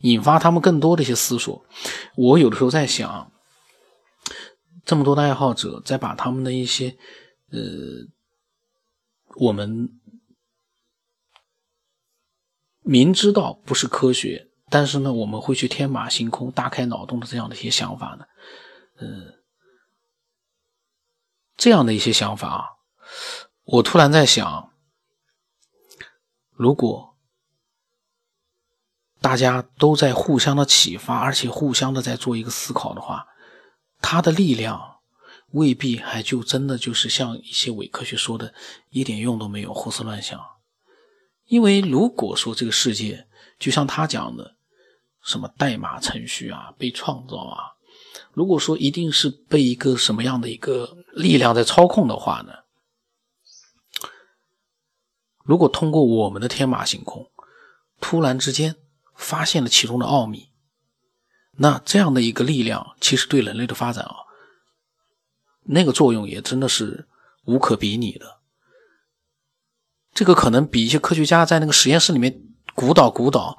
引发他们更多的一些思索。我有的时候在想，这么多的爱好者在把他们的一些呃，我们明知道不是科学，但是呢，我们会去天马行空、大开脑洞的这样的一些想法呢，呃，这样的一些想法啊，我突然在想，如果大家都在互相的启发，而且互相的在做一个思考的话，它的力量未必还就真的就是像一些伪科学说的，一点用都没有，胡思乱想。因为如果说这个世界就像他讲的，什么代码程序啊，被创造啊，如果说一定是被一个什么样的一个力量在操控的话呢？如果通过我们的天马行空，突然之间。发现了其中的奥秘，那这样的一个力量，其实对人类的发展啊，那个作用也真的是无可比拟的。这个可能比一些科学家在那个实验室里面鼓捣鼓捣，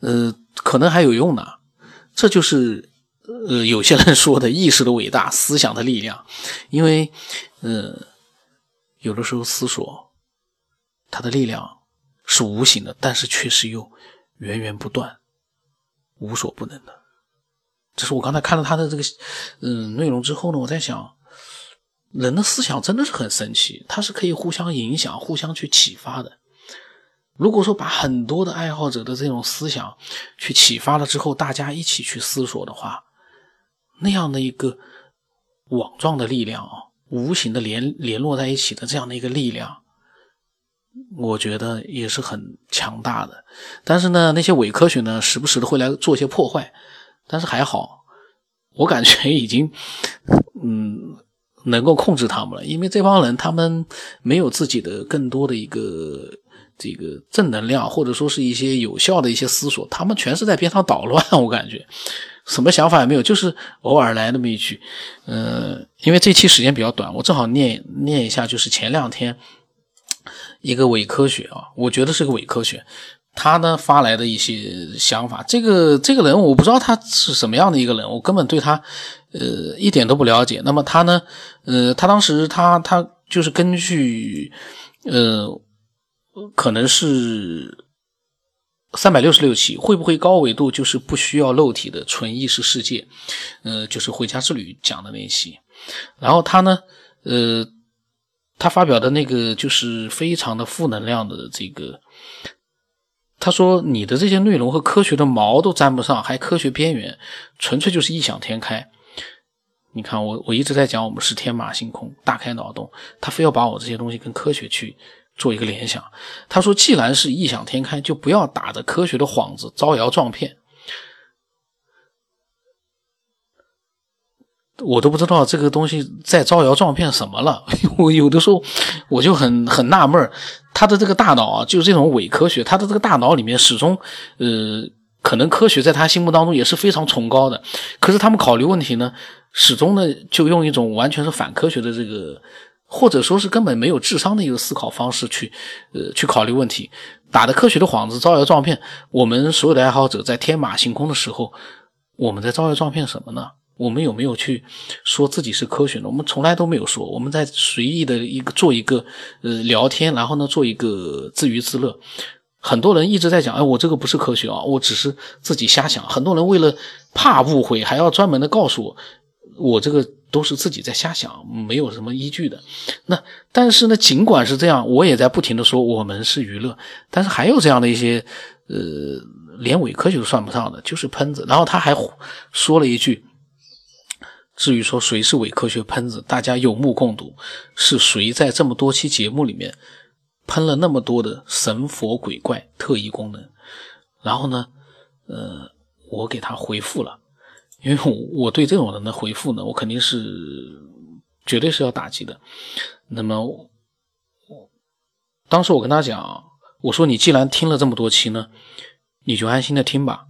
呃，可能还有用呢。这就是呃有些人说的意识的伟大，思想的力量。因为，呃，有的时候思索，它的力量是无形的，但是确实又。源源不断，无所不能的。这是我刚才看了他的这个嗯内容之后呢，我在想，人的思想真的是很神奇，它是可以互相影响、互相去启发的。如果说把很多的爱好者的这种思想去启发了之后，大家一起去思索的话，那样的一个网状的力量啊，无形的联联络在一起的这样的一个力量。我觉得也是很强大的，但是呢，那些伪科学呢，时不时的会来做一些破坏，但是还好，我感觉已经，嗯，能够控制他们了，因为这帮人他们没有自己的更多的一个这个正能量，或者说是一些有效的一些思索，他们全是在边上捣乱，我感觉。什么想法也没有，就是偶尔来那么一句，嗯，因为这期时间比较短，我正好念念一下，就是前两天。一个伪科学啊，我觉得是个伪科学。他呢发来的一些想法，这个这个人我不知道他是什么样的一个人，我根本对他呃一点都不了解。那么他呢，呃，他当时他他就是根据呃，可能是三百六十六期，会不会高维度就是不需要肉体的纯意识世界？呃，就是回家之旅讲的那一期。然后他呢，呃。他发表的那个就是非常的负能量的这个，他说你的这些内容和科学的毛都沾不上，还科学边缘，纯粹就是异想天开。你看我我一直在讲我们是天马行空，大开脑洞，他非要把我这些东西跟科学去做一个联想。他说既然是异想天开，就不要打着科学的幌子招摇撞骗。我都不知道这个东西在招摇撞骗什么了。我有的时候我就很很纳闷他的这个大脑啊，就是这种伪科学，他的这个大脑里面始终，呃，可能科学在他心目当中也是非常崇高的。可是他们考虑问题呢，始终呢就用一种完全是反科学的这个，或者说是根本没有智商的一个思考方式去，呃，去考虑问题，打着科学的幌子招摇撞骗。我们所有的爱好者在天马行空的时候，我们在招摇撞骗什么呢？我们有没有去说自己是科学呢？我们从来都没有说。我们在随意的一个做一个呃聊天，然后呢做一个自娱自乐。很多人一直在讲，哎，我这个不是科学啊，我只是自己瞎想。很多人为了怕误会，还要专门的告诉我，我这个都是自己在瞎想，没有什么依据的。那但是呢，尽管是这样，我也在不停的说我们是娱乐。但是还有这样的一些呃，连伪科学都算不上的，就是喷子。然后他还说了一句。至于说谁是伪科学喷子，大家有目共睹，是谁在这么多期节目里面喷了那么多的神佛鬼怪特异功能？然后呢，呃，我给他回复了，因为我我对这种人的回复呢，我肯定是绝对是要打击的。那么，我当时我跟他讲，我说你既然听了这么多期呢，你就安心的听吧，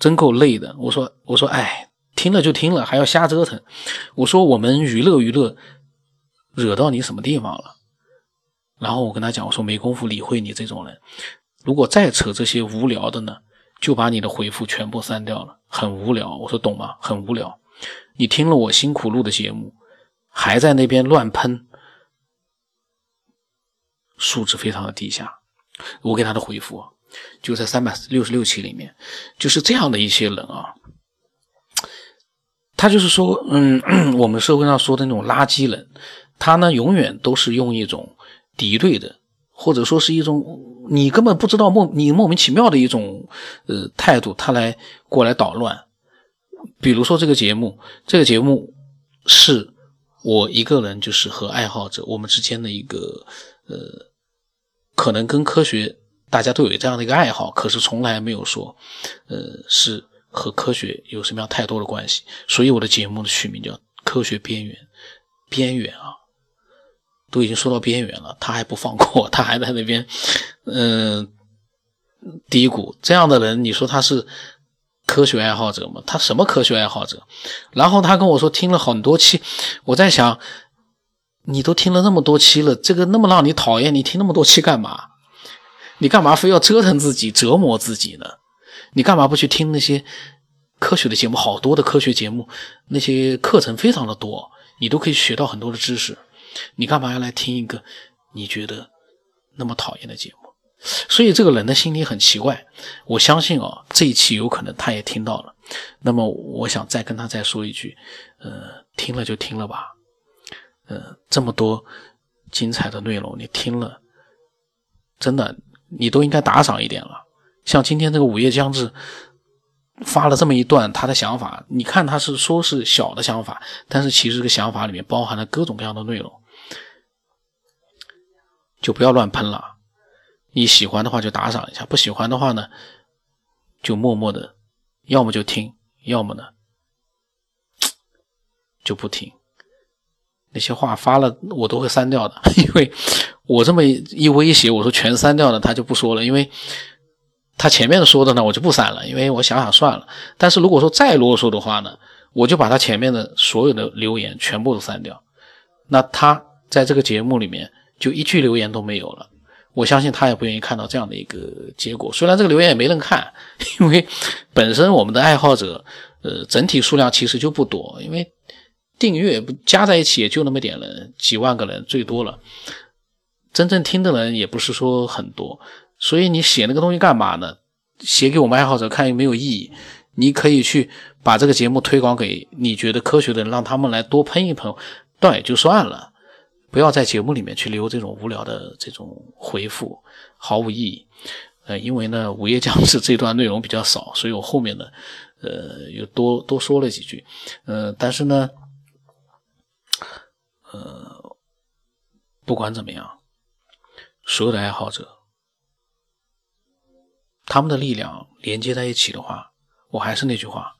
真够累的。我说我说哎。听了就听了，还要瞎折腾。我说我们娱乐娱乐，惹到你什么地方了？然后我跟他讲，我说没工夫理会你这种人。如果再扯这些无聊的呢，就把你的回复全部删掉了，很无聊。我说懂吗？很无聊。你听了我辛苦录的节目，还在那边乱喷，素质非常的低下。我给他的回复就在三百六十六期里面，就是这样的一些人啊。他就是说，嗯，我们社会上说的那种垃圾人，他呢永远都是用一种敌对的，或者说是一种你根本不知道莫你莫名其妙的一种呃态度，他来过来捣乱。比如说这个节目，这个节目是我一个人，就是和爱好者我们之间的一个呃，可能跟科学大家都有这样的一个爱好，可是从来没有说呃是。和科学有什么样太多的关系？所以我的节目的取名叫《科学边缘》，边缘啊，都已经说到边缘了，他还不放过，他还在那边，嗯，低谷。这样的人，你说他是科学爱好者吗？他什么科学爱好者？然后他跟我说听了很多期，我在想，你都听了那么多期了，这个那么让你讨厌，你听那么多期干嘛？你干嘛非要折腾自己、折磨自己呢？你干嘛不去听那些科学的节目？好多的科学节目，那些课程非常的多，你都可以学到很多的知识。你干嘛要来听一个你觉得那么讨厌的节目？所以这个人的心理很奇怪。我相信啊，这一期有可能他也听到了。那么我想再跟他再说一句，呃，听了就听了吧。呃，这么多精彩的内容，你听了，真的你都应该打赏一点了。像今天这个午夜将至发了这么一段他的想法，你看他是说是小的想法，但是其实这个想法里面包含了各种各样的内容，就不要乱喷了。你喜欢的话就打赏一下，不喜欢的话呢，就默默的，要么就听，要么呢就不听。那些话发了我都会删掉的，因为我这么一威胁，我说全删掉了，他就不说了，因为。他前面说的呢，我就不删了，因为我想想算了。但是如果说再啰嗦的话呢，我就把他前面的所有的留言全部都删掉。那他在这个节目里面就一句留言都没有了。我相信他也不愿意看到这样的一个结果。虽然这个留言也没人看，因为本身我们的爱好者，呃，整体数量其实就不多，因为订阅加在一起也就那么点人，几万个人最多了，真正听的人也不是说很多。所以你写那个东西干嘛呢？写给我们爱好者看有没有意义？你可以去把这个节目推广给你觉得科学的人，让他们来多喷一喷，倒也就算了。不要在节目里面去留这种无聊的这种回复，毫无意义。呃，因为呢，午夜将至这段内容比较少，所以我后面呢，呃，又多多说了几句。呃，但是呢，呃，不管怎么样，所有的爱好者。他们的力量连接在一起的话，我还是那句话，